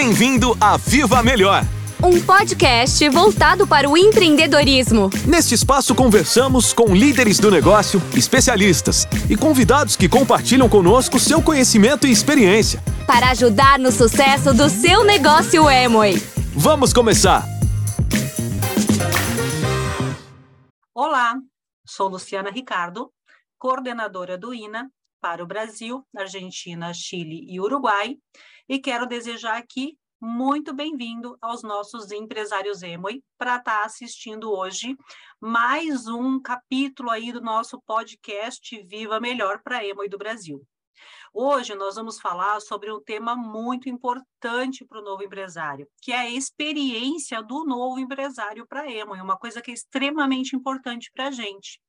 Bem-vindo a Viva Melhor. Um podcast voltado para o empreendedorismo. Neste espaço conversamos com líderes do negócio, especialistas e convidados que compartilham conosco seu conhecimento e experiência. Para ajudar no sucesso do seu negócio Emoi. Vamos começar! Olá, sou Luciana Ricardo, coordenadora do INA para o Brasil, Argentina, Chile e Uruguai, e quero desejar aqui muito bem-vindo aos nossos empresários Emoi para estar tá assistindo hoje mais um capítulo aí do nosso podcast Viva Melhor para Emoi do Brasil. Hoje nós vamos falar sobre um tema muito importante para o novo empresário, que é a experiência do novo empresário para a Emo, é uma coisa que é extremamente importante para a gente.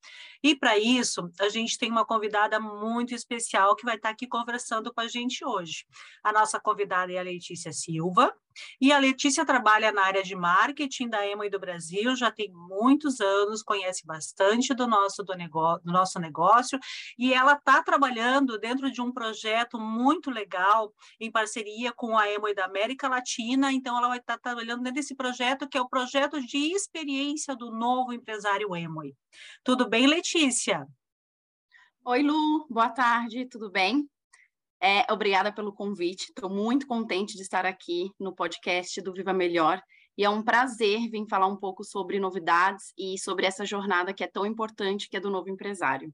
E para isso, a gente tem uma convidada muito especial que vai estar aqui conversando com a gente hoje. A nossa convidada é a Letícia Silva, e a Letícia trabalha na área de marketing da Emo e do Brasil, já tem muitos anos, conhece bastante do nosso, do, negócio, do nosso negócio, e ela está trabalhando dentro de um projeto muito legal, em parceria com a Emo e da América Latina, então ela vai estar tá trabalhando dentro desse projeto, que é o projeto de experiência do novo empresário Emo. Tudo bem, Letícia? Oi, Lu, boa tarde, tudo bem? É, obrigada pelo convite. Estou muito contente de estar aqui no podcast do Viva Melhor. E é um prazer vir falar um pouco sobre novidades e sobre essa jornada que é tão importante, que é do novo empresário.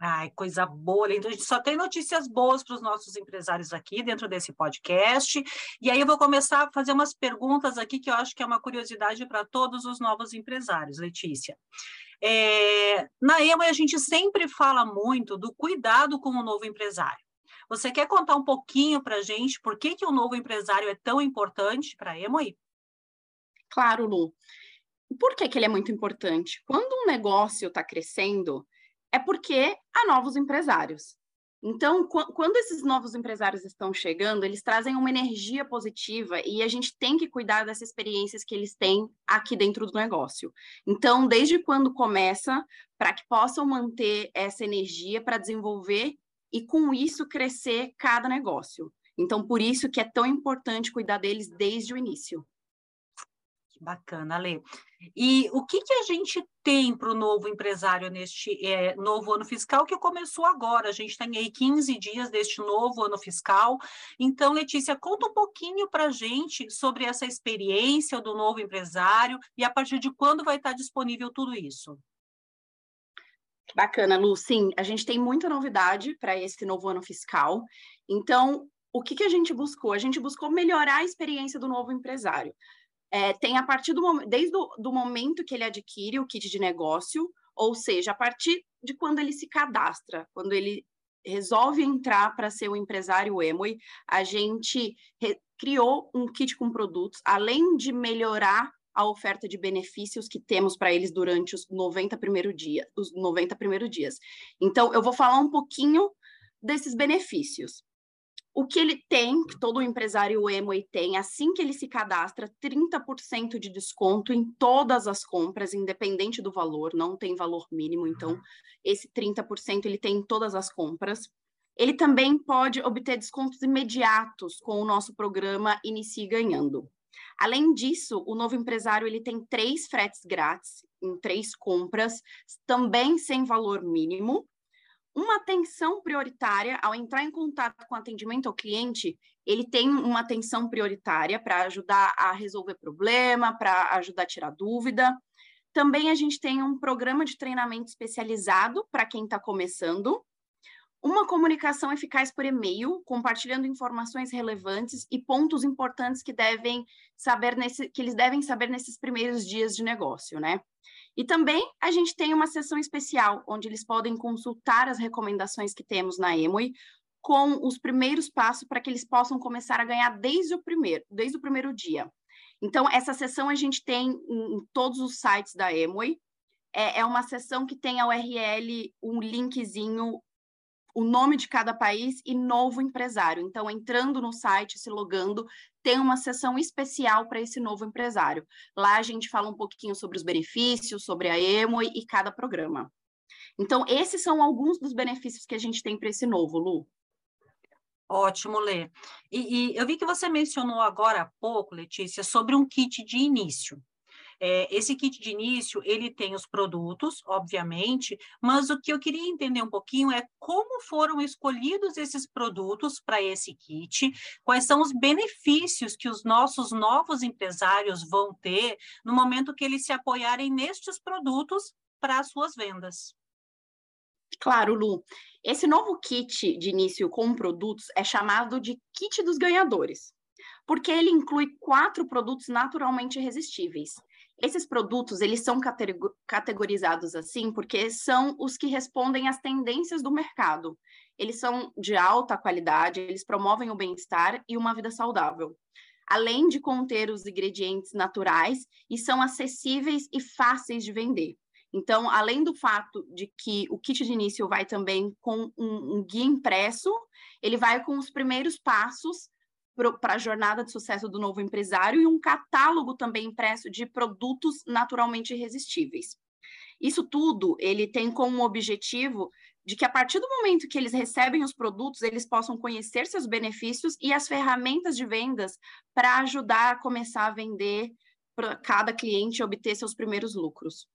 Ai, coisa boa, Então, a gente só tem notícias boas para os nossos empresários aqui dentro desse podcast. E aí eu vou começar a fazer umas perguntas aqui que eu acho que é uma curiosidade para todos os novos empresários, Letícia. É, na EMA, a gente sempre fala muito do cuidado com o novo empresário. Você quer contar um pouquinho para a gente por que, que o novo empresário é tão importante para a Emoí? Claro, Lu. Por que, que ele é muito importante? Quando um negócio está crescendo, é porque há novos empresários. Então, quando esses novos empresários estão chegando, eles trazem uma energia positiva e a gente tem que cuidar dessas experiências que eles têm aqui dentro do negócio. Então, desde quando começa, para que possam manter essa energia para desenvolver e com isso crescer cada negócio. Então, por isso que é tão importante cuidar deles desde o início. Bacana, Lê. E o que, que a gente tem para o novo empresário neste é, novo ano fiscal que começou agora? A gente tem aí 15 dias deste novo ano fiscal. Então, Letícia, conta um pouquinho para a gente sobre essa experiência do novo empresário e a partir de quando vai estar disponível tudo isso. Bacana, Lu. Sim, a gente tem muita novidade para esse novo ano fiscal. Então, o que, que a gente buscou? A gente buscou melhorar a experiência do novo empresário. É, tem a partir do desde o do momento que ele adquire o kit de negócio, ou seja, a partir de quando ele se cadastra, quando ele resolve entrar para ser o empresário Emoi, a gente criou um kit com produtos, além de melhorar a oferta de benefícios que temos para eles durante os 90 primeiros dias, os 90 primeiros dias. Então, eu vou falar um pouquinho desses benefícios. O que ele tem, que todo empresário Emoi tem, assim que ele se cadastra, 30% de desconto em todas as compras, independente do valor, não tem valor mínimo, então uhum. esse 30% ele tem em todas as compras. Ele também pode obter descontos imediatos com o nosso programa Inicie Ganhando. Além disso, o novo empresário ele tem três fretes grátis em três compras, também sem valor mínimo. Uma atenção prioritária ao entrar em contato com atendimento ao cliente, ele tem uma atenção prioritária para ajudar a resolver problema, para ajudar a tirar dúvida. Também a gente tem um programa de treinamento especializado para quem está começando uma comunicação eficaz por e-mail, compartilhando informações relevantes e pontos importantes que devem saber nesse, que eles devem saber nesses primeiros dias de negócio, né? E também a gente tem uma sessão especial onde eles podem consultar as recomendações que temos na Emoi com os primeiros passos para que eles possam começar a ganhar desde o primeiro, desde o primeiro dia. Então, essa sessão a gente tem em, todos os sites da Emoi. É, é uma sessão que tem a URL, um linkzinho o nome de cada país e novo empresário. Então, entrando no site, se logando, tem uma seção especial para esse novo empresário. Lá a gente fala um pouquinho sobre os benefícios, sobre a Emo e cada programa. Então, esses são alguns dos benefícios que a gente tem para esse novo, Lu. Ótimo, Lê. E, e, eu vi que você mencionou agora há pouco, Letícia, sobre um kit de início. É, esse kit de início, ele tem os produtos, obviamente, mas o que eu queria entender um pouquinho é como foram escolhidos esses produtos para esse kit, quais são os benefícios que os nossos novos empresários vão ter no momento que eles se apoiarem nestes produtos para as suas vendas. Claro, Lu. Esse novo kit de início com produtos é chamado de kit dos ganhadores, porque ele inclui quatro produtos naturalmente resistíveis. Esses produtos, eles são categorizados assim porque são os que respondem às tendências do mercado. Eles são de alta qualidade, eles promovem o bem-estar e uma vida saudável. Além de conter os ingredientes naturais e são acessíveis e fáceis de vender. Então, além do fato de que o kit de início vai também com um, um guia impresso, ele vai com os primeiros passos para a jornada de sucesso do novo empresário e um catálogo também impresso de produtos naturalmente irresistíveis. Isso tudo ele tem como objetivo de que a partir do momento que eles recebem os produtos, eles possam conhecer seus benefícios e as ferramentas de vendas para ajudar a começar a vender para cada cliente obter seus primeiros lucros.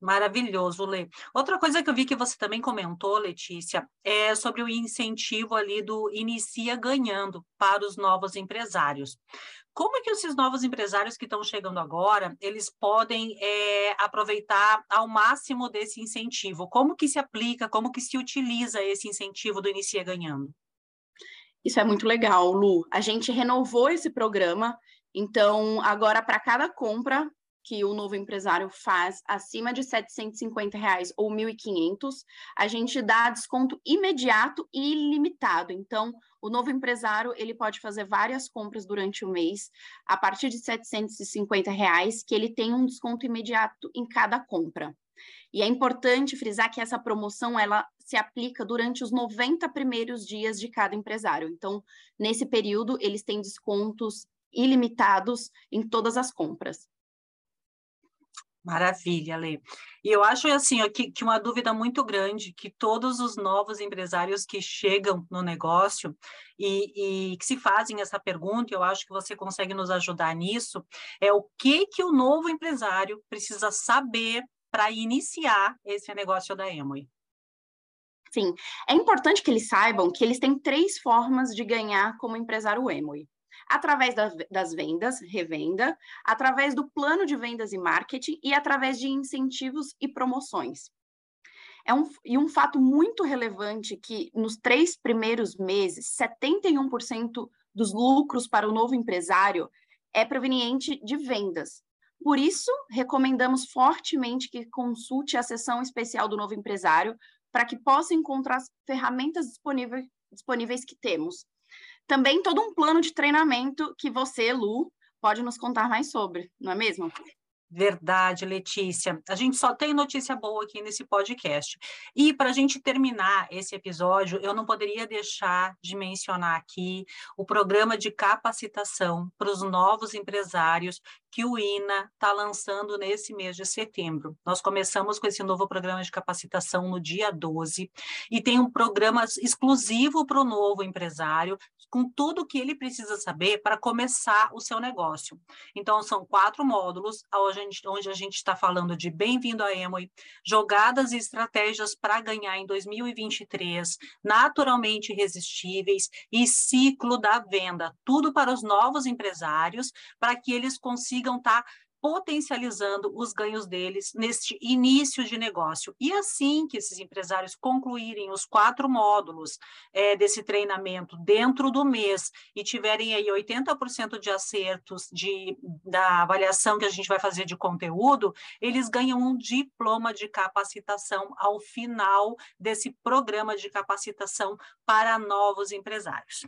Maravilhoso, Lê. Outra coisa que eu vi que você também comentou, Letícia, é sobre o incentivo ali do Inicia Ganhando para os novos empresários. Como é que esses novos empresários que estão chegando agora, eles podem é, aproveitar ao máximo desse incentivo? Como que se aplica, como que se utiliza esse incentivo do Inicia Ganhando? Isso é muito legal, Lu. A gente renovou esse programa, então agora para cada compra que o novo empresário faz acima de 750 reais ou 1.500, a gente dá desconto imediato e ilimitado. Então, o novo empresário ele pode fazer várias compras durante o mês a partir de 750 reais, que ele tem um desconto imediato em cada compra. E é importante frisar que essa promoção ela se aplica durante os 90 primeiros dias de cada empresário. Então, nesse período, eles têm descontos ilimitados em todas as compras. Maravilha, Lê. E eu acho assim que, que, uma dúvida muito grande que todos os novos empresários que chegam no negócio e, e, que se fazem essa pergunta, eu acho que você consegue nos ajudar nisso, é o que que o novo empresário precisa saber para iniciar esse negócio da Emoi. Sim, é importante que eles saibam que eles têm três formas de ganhar como empresário Emoi através das vendas, revenda, através do plano de vendas e marketing e através de incentivos e promoções. É um, e um fato muito relevante que nos três primeiros meses, 71% dos lucros para o novo empresário é proveniente de vendas. Por isso, recomendamos fortemente que consulte a seção especial do novo empresário para que possa encontrar as ferramentas disponíveis, disponíveis que temos, também todo um plano de treinamento que você, Lu, pode nos contar mais sobre, não é mesmo? Verdade, Letícia. A gente só tem notícia boa aqui nesse podcast. E para a gente terminar esse episódio, eu não poderia deixar de mencionar aqui o programa de capacitação para os novos empresários que o INA está lançando nesse mês de setembro. Nós começamos com esse novo programa de capacitação no dia 12 e tem um programa exclusivo para o novo empresário, com tudo o que ele precisa saber para começar o seu negócio. Então, são quatro módulos, onde a gente está falando de Bem-vindo à Emoi, jogadas e estratégias para ganhar em 2023, naturalmente irresistíveis e ciclo da venda, tudo para os novos empresários, para que eles consigam consigam estar tá potencializando os ganhos deles neste início de negócio. E assim que esses empresários concluírem os quatro módulos é, desse treinamento dentro do mês e tiverem aí 80% de acertos de, da avaliação que a gente vai fazer de conteúdo, eles ganham um diploma de capacitação ao final desse programa de capacitação para novos empresários.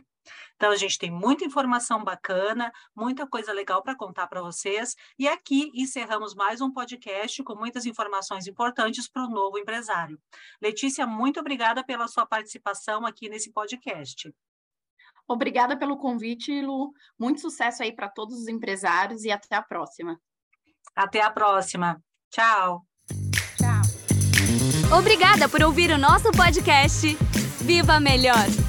Então, a gente tem muita informação bacana, muita coisa legal para contar para vocês. E aqui encerramos mais um podcast com muitas informações importantes para o novo empresário. Letícia, muito obrigada pela sua participação aqui nesse podcast. Obrigada pelo convite, Lu. Muito sucesso aí para todos os empresários e até a próxima. Até a próxima. Tchau. Tchau. Obrigada por ouvir o nosso podcast. Viva Melhor!